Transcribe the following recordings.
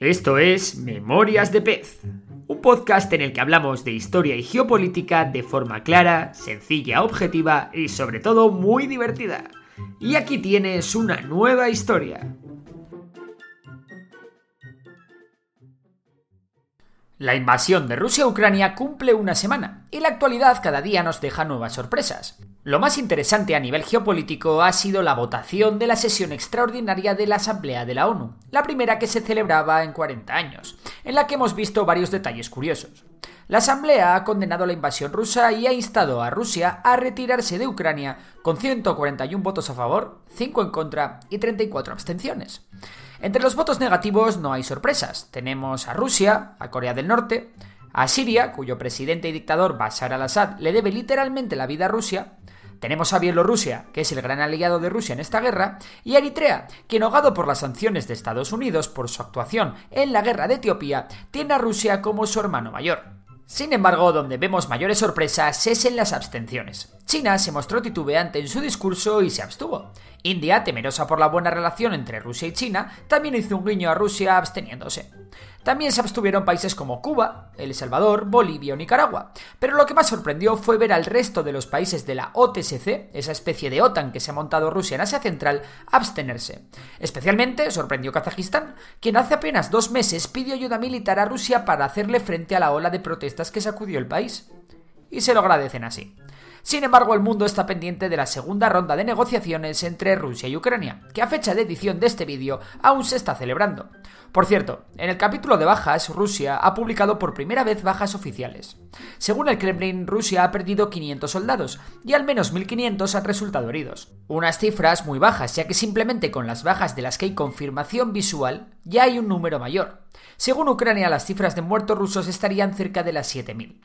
Esto es Memorias de Pez, un podcast en el que hablamos de historia y geopolítica de forma clara, sencilla, objetiva y sobre todo muy divertida. Y aquí tienes una nueva historia. La invasión de Rusia a Ucrania cumple una semana y la actualidad cada día nos deja nuevas sorpresas. Lo más interesante a nivel geopolítico ha sido la votación de la sesión extraordinaria de la Asamblea de la ONU, la primera que se celebraba en 40 años, en la que hemos visto varios detalles curiosos. La Asamblea ha condenado la invasión rusa y ha instado a Rusia a retirarse de Ucrania con 141 votos a favor, 5 en contra y 34 abstenciones. Entre los votos negativos no hay sorpresas. Tenemos a Rusia, a Corea del Norte, a Siria, cuyo presidente y dictador Bashar al-Assad le debe literalmente la vida a Rusia, tenemos a Bielorrusia, que es el gran aliado de Rusia en esta guerra, y a Eritrea, que enojado por las sanciones de Estados Unidos por su actuación en la guerra de Etiopía, tiene a Rusia como su hermano mayor. Sin embargo, donde vemos mayores sorpresas es en las abstenciones. China se mostró titubeante en su discurso y se abstuvo. India, temerosa por la buena relación entre Rusia y China, también hizo un guiño a Rusia absteniéndose. También se abstuvieron países como Cuba, El Salvador, Bolivia o Nicaragua. Pero lo que más sorprendió fue ver al resto de los países de la OTSC, esa especie de OTAN que se ha montado Rusia en Asia Central, abstenerse. Especialmente sorprendió Kazajistán, quien hace apenas dos meses pidió ayuda militar a Rusia para hacerle frente a la ola de protestas que sacudió el país. Y se lo agradecen así. Sin embargo, el mundo está pendiente de la segunda ronda de negociaciones entre Rusia y Ucrania, que a fecha de edición de este vídeo aún se está celebrando. Por cierto, en el capítulo de bajas, Rusia ha publicado por primera vez bajas oficiales. Según el Kremlin, Rusia ha perdido 500 soldados y al menos 1.500 han resultado heridos. Unas cifras muy bajas, ya que simplemente con las bajas de las que hay confirmación visual ya hay un número mayor. Según Ucrania, las cifras de muertos rusos estarían cerca de las 7.000.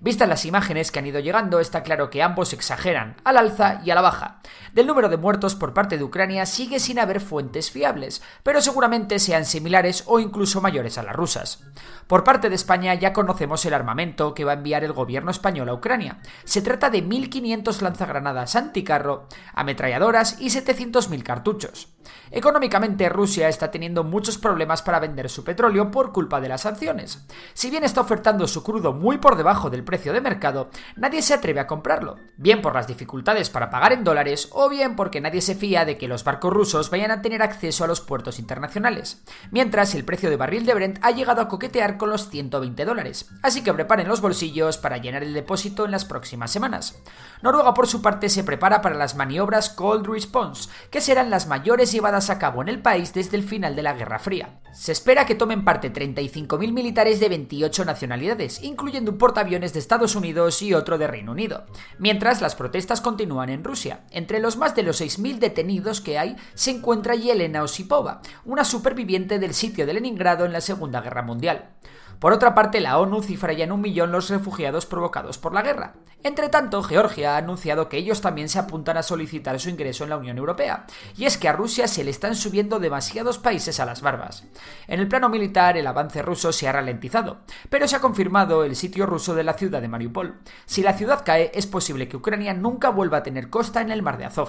Vistas las imágenes que han ido llegando, está claro que ambos exageran, al alza y a la baja. Del número de muertos por parte de Ucrania sigue sin haber fuentes fiables, pero seguramente sean similares o incluso mayores a las rusas. Por parte de España ya conocemos el armamento que va a enviar el gobierno español a Ucrania. Se trata de 1.500 lanzagranadas anticarro, ametralladoras y 700.000 cartuchos. Económicamente Rusia está teniendo muchos problemas para vender su petróleo por culpa de las sanciones. Si bien está ofertando su crudo muy por debajo del precio de mercado, nadie se atreve a comprarlo, bien por las dificultades para pagar en dólares o bien porque nadie se fía de que los barcos rusos vayan a tener acceso a los puertos internacionales. Mientras el precio de barril de Brent ha llegado a coquetear con los 120 dólares, así que preparen los bolsillos para llenar el depósito en las próximas semanas. Noruega por su parte se prepara para las maniobras Cold Response, que serán las mayores llevadas a cabo en el país desde el final de la Guerra Fría. Se espera que tomen parte 35.000 militares de 28 nacionalidades, incluyendo un portaaviones de Estados Unidos y otro de Reino Unido. Mientras las protestas continúan en Rusia. Entre los más de los 6.000 detenidos que hay se encuentra Yelena Osipova, una superviviente del sitio de Leningrado en la Segunda Guerra Mundial. Por otra parte, la ONU cifra ya en un millón los refugiados provocados por la guerra. Entre tanto, Georgia ha anunciado que ellos también se apuntan a solicitar su ingreso en la Unión Europea, y es que a Rusia se le están subiendo demasiados países a las barbas. En el plano militar, el avance ruso se ha ralentizado, pero se ha confirmado el sitio ruso de la ciudad de Mariupol. Si la ciudad cae, es posible que Ucrania nunca vuelva a tener costa en el mar de Azov.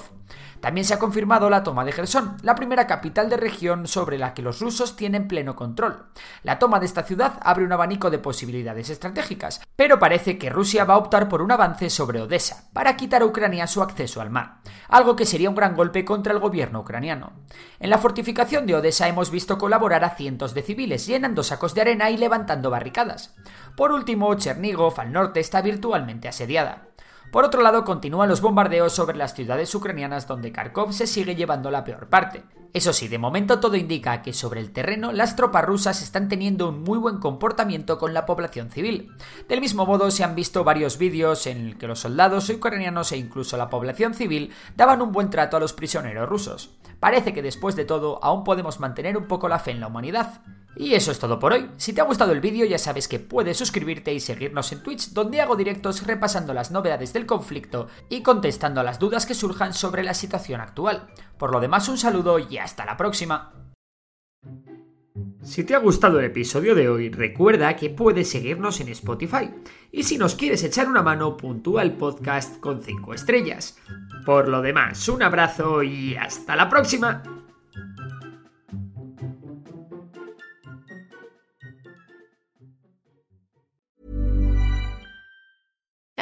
También se ha confirmado la toma de Gerson, la primera capital de región sobre la que los rusos tienen pleno control. La toma de esta ciudad abre un abanico de posibilidades estratégicas, pero parece que Rusia va a optar por un avance sobre Odessa, para quitar a Ucrania su acceso al mar, algo que sería un gran golpe contra el gobierno ucraniano. En la fortificación de Odessa hemos visto colaborar a cientos de civiles llenando sacos de arena y levantando barricadas. Por último, Chernigov al norte está virtualmente asediada. Por otro lado, continúan los bombardeos sobre las ciudades ucranianas donde Kharkov se sigue llevando la peor parte. Eso sí, de momento todo indica que sobre el terreno las tropas rusas están teniendo un muy buen comportamiento con la población civil. Del mismo modo, se han visto varios vídeos en el que los soldados ucranianos e incluso la población civil daban un buen trato a los prisioneros rusos. Parece que después de todo aún podemos mantener un poco la fe en la humanidad. Y eso es todo por hoy. Si te ha gustado el vídeo ya sabes que puedes suscribirte y seguirnos en Twitch donde hago directos repasando las novedades del conflicto y contestando a las dudas que surjan sobre la situación actual. Por lo demás un saludo y hasta la próxima. Si te ha gustado el episodio de hoy, recuerda que puedes seguirnos en Spotify. Y si nos quieres echar una mano, puntúa el podcast con 5 estrellas. Por lo demás, un abrazo y hasta la próxima.